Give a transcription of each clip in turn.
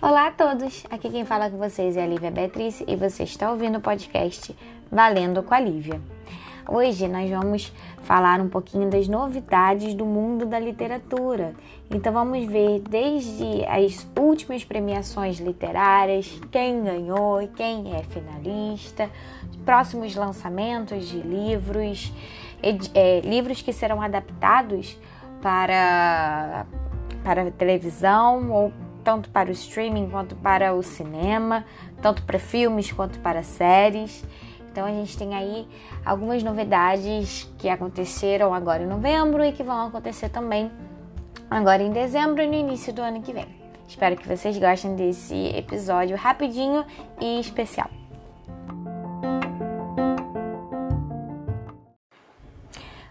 Olá a todos! Aqui quem fala com vocês é a Lívia Beatriz e você está ouvindo o podcast Valendo com a Lívia. Hoje nós vamos falar um pouquinho das novidades do mundo da literatura. Então vamos ver desde as últimas premiações literárias, quem ganhou, quem é finalista, próximos lançamentos de livros, é, livros que serão adaptados para, para televisão ou tanto para o streaming quanto para o cinema, tanto para filmes quanto para séries. Então a gente tem aí algumas novidades que aconteceram agora em novembro e que vão acontecer também agora em dezembro e no início do ano que vem. Espero que vocês gostem desse episódio rapidinho e especial.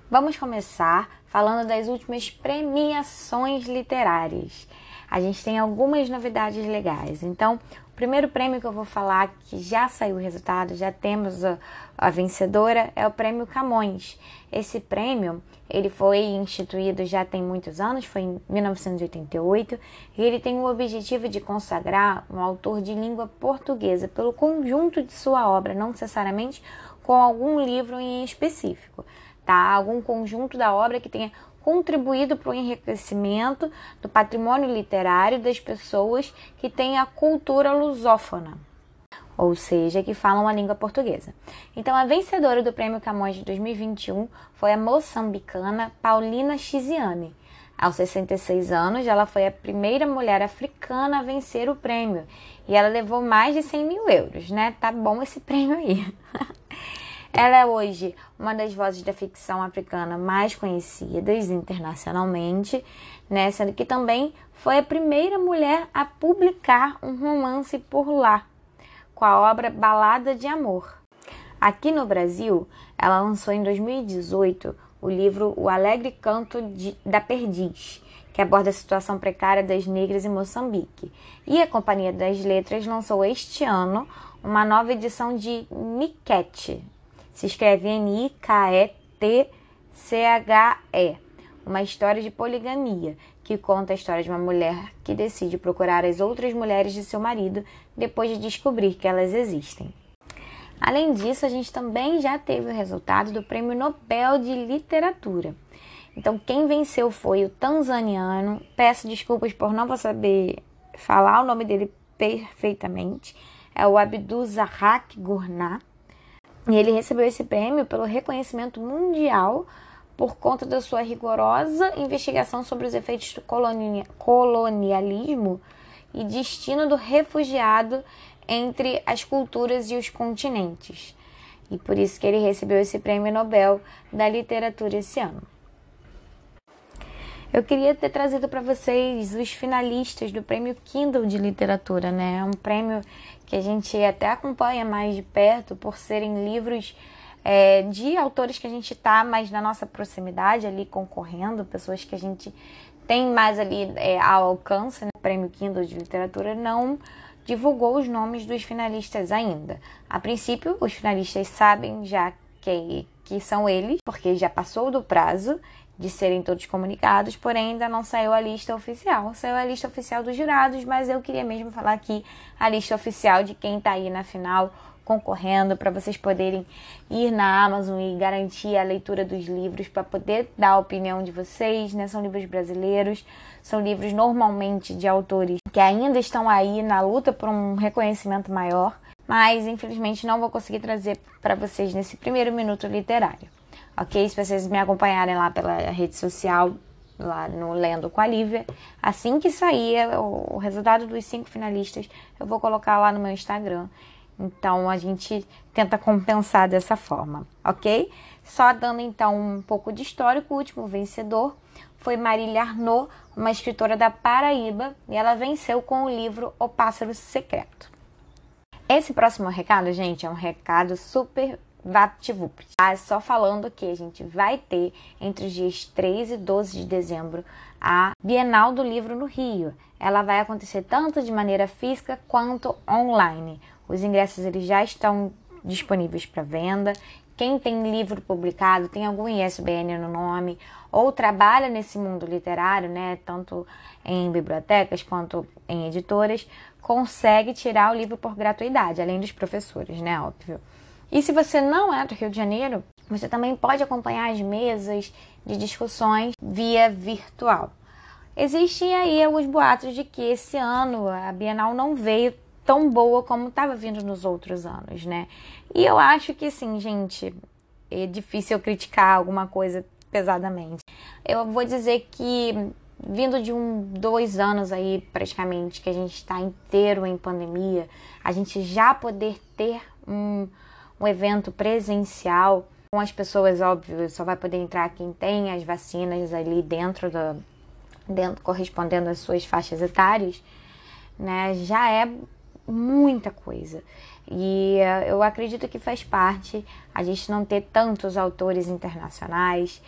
Vamos começar falando das últimas premiações literárias a gente tem algumas novidades legais. Então, primeiro prêmio que eu vou falar, que já saiu o resultado, já temos a, a vencedora, é o Prêmio Camões. Esse prêmio, ele foi instituído já tem muitos anos, foi em 1988, e ele tem o objetivo de consagrar um autor de língua portuguesa pelo conjunto de sua obra, não necessariamente com algum livro em específico, tá? Algum conjunto da obra que tenha contribuído para o enriquecimento do patrimônio literário das pessoas que têm a cultura lusófona, ou seja, que falam a língua portuguesa. Então, a vencedora do Prêmio Camões de 2021 foi a moçambicana Paulina Chiziane. Aos 66 anos, ela foi a primeira mulher africana a vencer o prêmio e ela levou mais de 100 mil euros, né? Tá bom esse prêmio aí. Ela é hoje uma das vozes da ficção africana mais conhecidas internacionalmente, né? sendo que também foi a primeira mulher a publicar um romance por lá, com a obra Balada de Amor. Aqui no Brasil, ela lançou em 2018 o livro O Alegre Canto de, da Perdiz, que aborda a situação precária das negras em Moçambique. E a Companhia das Letras lançou este ano uma nova edição de Miquete, se escreve N-I-K-E-T-C-H-E. Uma história de poligamia que conta a história de uma mulher que decide procurar as outras mulheres de seu marido depois de descobrir que elas existem. Além disso, a gente também já teve o resultado do Prêmio Nobel de Literatura. Então, quem venceu foi o tanzaniano. Peço desculpas por não saber falar o nome dele perfeitamente. É o Abdul Zahak Gurnah. E ele recebeu esse prêmio pelo reconhecimento mundial por conta da sua rigorosa investigação sobre os efeitos do colonialismo e destino do refugiado entre as culturas e os continentes. E por isso que ele recebeu esse prêmio Nobel da Literatura esse ano. Eu queria ter trazido para vocês os finalistas do Prêmio Kindle de Literatura, né? É um prêmio que a gente até acompanha mais de perto por serem livros é, de autores que a gente está mais na nossa proximidade ali concorrendo, pessoas que a gente tem mais ali é, ao alcance, né? O Prêmio Kindle de Literatura não divulgou os nomes dos finalistas ainda. A princípio, os finalistas sabem já que, que são eles, porque já passou do prazo de serem todos comunicados, porém ainda não saiu a lista oficial. Saiu a lista oficial dos jurados, mas eu queria mesmo falar aqui a lista oficial de quem está aí na final concorrendo para vocês poderem ir na Amazon e garantir a leitura dos livros para poder dar a opinião de vocês, né? São livros brasileiros, são livros normalmente de autores que ainda estão aí na luta por um reconhecimento maior, mas infelizmente não vou conseguir trazer para vocês nesse primeiro minuto literário ok? Se vocês me acompanharem lá pela rede social, lá no Lendo com a Lívia, assim que sair o resultado dos cinco finalistas, eu vou colocar lá no meu Instagram. Então a gente tenta compensar dessa forma, ok? Só dando então um pouco de histórico, o último vencedor foi Marília Arnaud, uma escritora da Paraíba, e ela venceu com o livro O Pássaro Secreto. Esse próximo recado, gente, é um recado super VaptVupt. Ah, só falando que a gente vai ter entre os dias 13 e 12 de dezembro a Bienal do Livro no Rio. Ela vai acontecer tanto de maneira física quanto online. Os ingressos eles já estão disponíveis para venda. quem tem livro publicado, tem algum ISBN no nome, ou trabalha nesse mundo literário, né, tanto em bibliotecas quanto em editoras, consegue tirar o livro por gratuidade, além dos professores, né, óbvio. E se você não é do Rio de Janeiro, você também pode acompanhar as mesas de discussões via virtual. Existem aí alguns boatos de que esse ano a Bienal não veio tão boa como estava vindo nos outros anos, né? E eu acho que sim, gente, é difícil eu criticar alguma coisa pesadamente. Eu vou dizer que vindo de um dois anos aí praticamente que a gente está inteiro em pandemia, a gente já poder ter um, um evento presencial com as pessoas, óbvio, só vai poder entrar quem tem as vacinas ali dentro da dentro correspondendo às suas faixas etárias, né? Já é muita coisa. E uh, eu acredito que faz parte a gente não ter tantos autores internacionais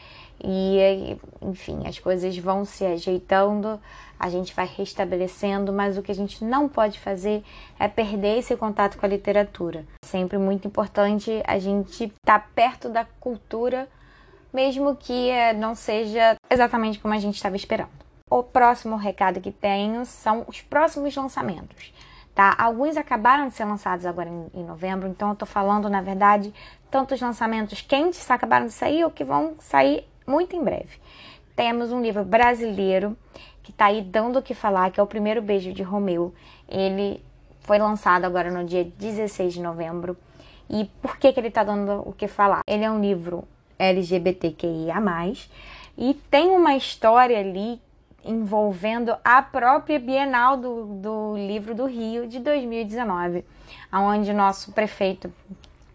e, enfim, as coisas vão se ajeitando, a gente vai restabelecendo, mas o que a gente não pode fazer é perder esse contato com a literatura. Sempre muito importante a gente estar tá perto da cultura, mesmo que uh, não seja exatamente como a gente estava esperando. O próximo recado que tenho são os próximos lançamentos tá? Alguns acabaram de ser lançados agora em, em novembro, então eu tô falando, na verdade, tantos lançamentos quentes que acabaram de sair ou que vão sair muito em breve. Temos um livro brasileiro que tá aí dando o que falar, que é o Primeiro Beijo de Romeu. Ele foi lançado agora no dia 16 de novembro. E por que, que ele tá dando o que falar? Ele é um livro LGBTQIA+, e tem uma história ali envolvendo a própria Bienal do, do Livro do Rio de 2019, onde nosso prefeito,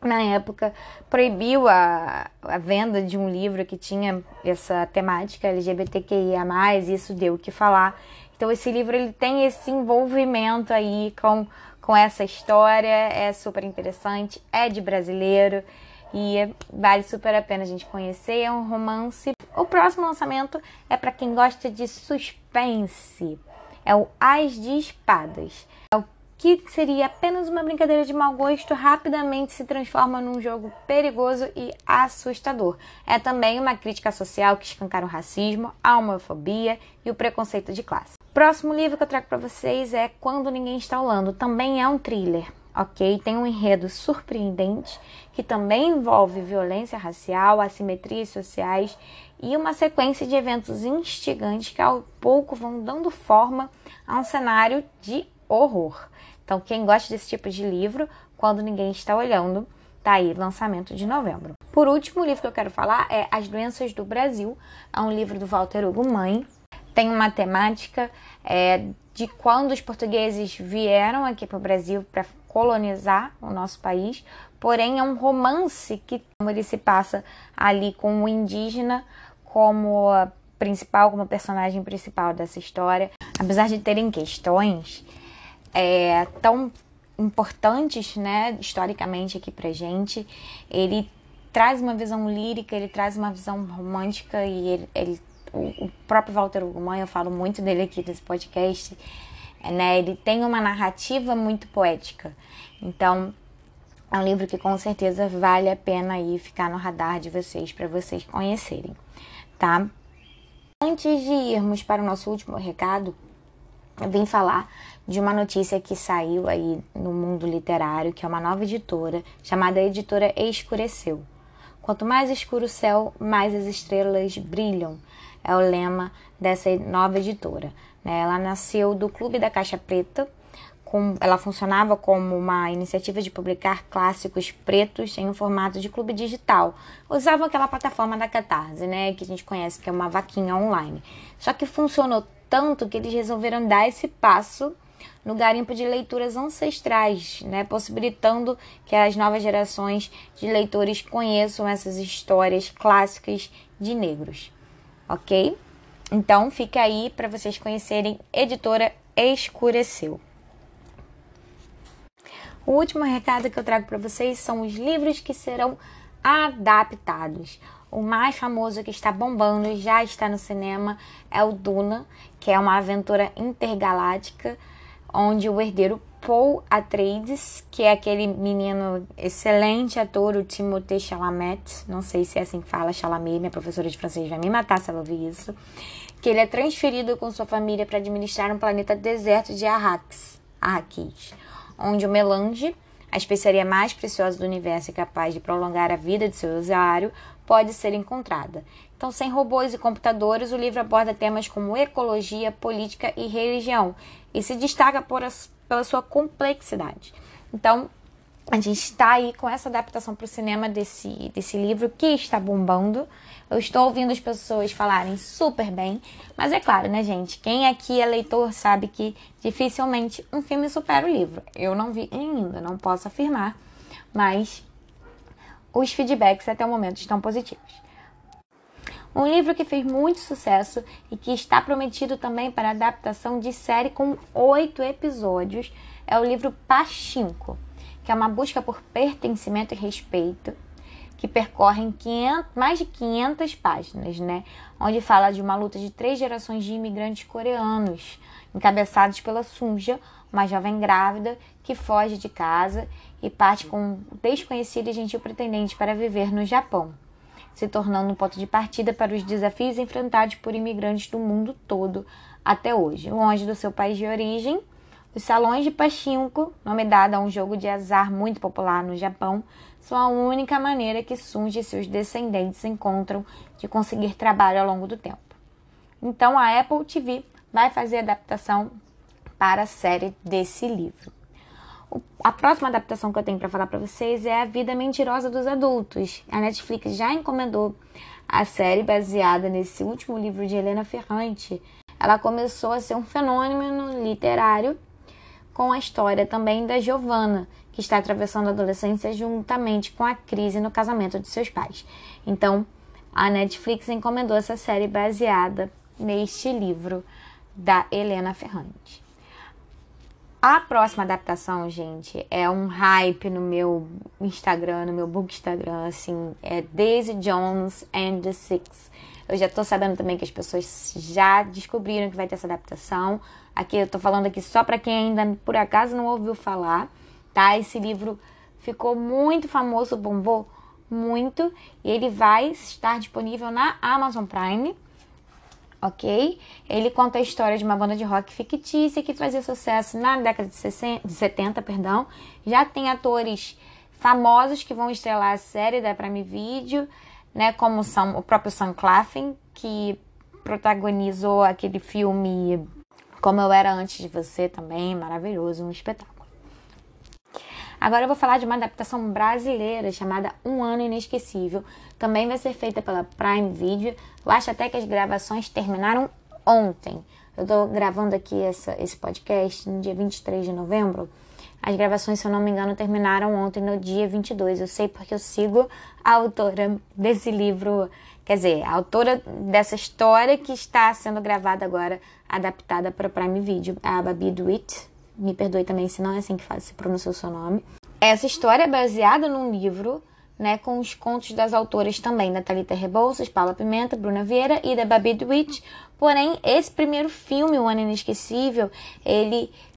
na época, proibiu a, a venda de um livro que tinha essa temática LGBTQIA+, isso deu o que falar. Então esse livro ele tem esse envolvimento aí com, com essa história, é super interessante, é de brasileiro, e vale super a pena a gente conhecer. É um romance. O próximo lançamento é para quem gosta de suspense. É o As de Espadas. É o que seria apenas uma brincadeira de mau gosto, rapidamente se transforma num jogo perigoso e assustador. É também uma crítica social que escancara o racismo, a homofobia e o preconceito de classe. Próximo livro que eu trago para vocês é Quando Ninguém Está Olhando. Também é um thriller ok? Tem um enredo surpreendente que também envolve violência racial, assimetrias sociais e uma sequência de eventos instigantes que ao pouco vão dando forma a um cenário de horror. Então, quem gosta desse tipo de livro, quando ninguém está olhando, tá aí, lançamento de novembro. Por último, o livro que eu quero falar é As Doenças do Brasil, é um livro do Walter Hugo Mãe. Tem uma temática é, de quando os portugueses vieram aqui para o Brasil para colonizar o nosso país, porém é um romance que ele se passa ali com o indígena como principal, como personagem principal dessa história. Apesar de terem questões é, tão importantes, né, historicamente aqui pra gente, ele traz uma visão lírica, ele traz uma visão romântica e ele, ele o, próprio Walter Ugumã, eu falo muito dele aqui nesse podcast, né? Ele tem uma narrativa muito poética. Então, é um livro que com certeza vale a pena aí ficar no radar de vocês para vocês conhecerem, tá? Antes de irmos para o nosso último recado, eu vim falar de uma notícia que saiu aí no mundo literário, que é uma nova editora chamada Editora Escureceu. Quanto mais escuro o céu, mais as estrelas brilham. É o lema dessa nova editora. Né? Ela nasceu do Clube da Caixa Preta, ela funcionava como uma iniciativa de publicar clássicos pretos em um formato de clube digital. Usavam aquela plataforma da Catarse, né, que a gente conhece, que é uma vaquinha online. Só que funcionou tanto que eles resolveram dar esse passo no garimpo de leituras ancestrais, né, possibilitando que as novas gerações de leitores conheçam essas histórias clássicas de negros. Ok? Então fica aí para vocês conhecerem Editora Escureceu. O último recado que eu trago para vocês são os livros que serão adaptados. O mais famoso que está bombando já está no cinema é o Duna, que é uma aventura intergaláctica onde o herdeiro Paul Atreides, que é aquele menino excelente ator, o Timothée Chalamet, não sei se é assim que fala, Chalamet, minha professora de francês vai me matar se ela ouvir isso, que ele é transferido com sua família para administrar um planeta deserto de Arrakis, Arrakis, onde o melange, a especiaria mais preciosa do universo e capaz de prolongar a vida de seu usuário, pode ser encontrada. Então, sem robôs e computadores, o livro aborda temas como ecologia, política e religião e se destaca por as, pela sua complexidade. Então, a gente está aí com essa adaptação para o cinema desse, desse livro que está bombando. Eu estou ouvindo as pessoas falarem super bem, mas é claro, né, gente? Quem aqui é leitor sabe que dificilmente um filme supera o livro. Eu não vi ainda, não posso afirmar, mas os feedbacks até o momento estão positivos. Um livro que fez muito sucesso e que está prometido também para adaptação de série com oito episódios é o livro Pachinko, que é uma busca por pertencimento e respeito, que percorre 500, mais de 500 páginas, né? Onde fala de uma luta de três gerações de imigrantes coreanos, encabeçados pela Sunja, uma jovem grávida que foge de casa e parte com um desconhecido e gentil pretendente para viver no Japão se tornando um ponto de partida para os desafios enfrentados por imigrantes do mundo todo até hoje. Longe do seu país de origem, os salões de pachinko, nome dado a um jogo de azar muito popular no Japão, são a única maneira que Sunji e seus descendentes encontram de conseguir trabalho ao longo do tempo. Então a Apple TV vai fazer adaptação para a série desse livro. A próxima adaptação que eu tenho para falar para vocês é A Vida Mentirosa dos Adultos. A Netflix já encomendou a série baseada nesse último livro de Helena Ferrante. Ela começou a ser um fenômeno literário com a história também da Giovanna, que está atravessando a adolescência juntamente com a crise no casamento de seus pais. Então, a Netflix encomendou essa série baseada neste livro da Helena Ferrante. A próxima adaptação, gente, é um hype no meu Instagram, no meu book Instagram, assim, é Daisy Jones and the Six. Eu já tô sabendo também que as pessoas já descobriram que vai ter essa adaptação. Aqui eu tô falando aqui só para quem ainda por acaso não ouviu falar, tá? Esse livro ficou muito famoso, bombou muito, e ele vai estar disponível na Amazon Prime ok? Ele conta a história de uma banda de rock fictícia que fazia sucesso na década de, 60, de 70, perdão. Já tem atores famosos que vão estrelar a série da Prime Video, né? Como são o próprio Sam Claflin, que protagonizou aquele filme Como Eu Era Antes de Você também, maravilhoso, um espetáculo. Agora eu vou falar de uma adaptação brasileira chamada Um Ano Inesquecível. Também vai ser feita pela Prime Video. Eu acho até que as gravações terminaram ontem. Eu tô gravando aqui essa, esse podcast no dia 23 de novembro. As gravações, se eu não me engano, terminaram ontem, no dia 22. Eu sei porque eu sigo a autora desse livro, quer dizer, a autora dessa história que está sendo gravada agora, adaptada para Prime Video, a Babi Dewitt me perdoe também se não é assim que faz, se pronuncia o seu nome. Essa história é baseada num livro, né, com os contos das autoras também, da Thalita Rebouças, Paula Pimenta, Bruna Vieira e da Babi DeWitt. Porém, esse primeiro filme, O Ano Inesquecível, ele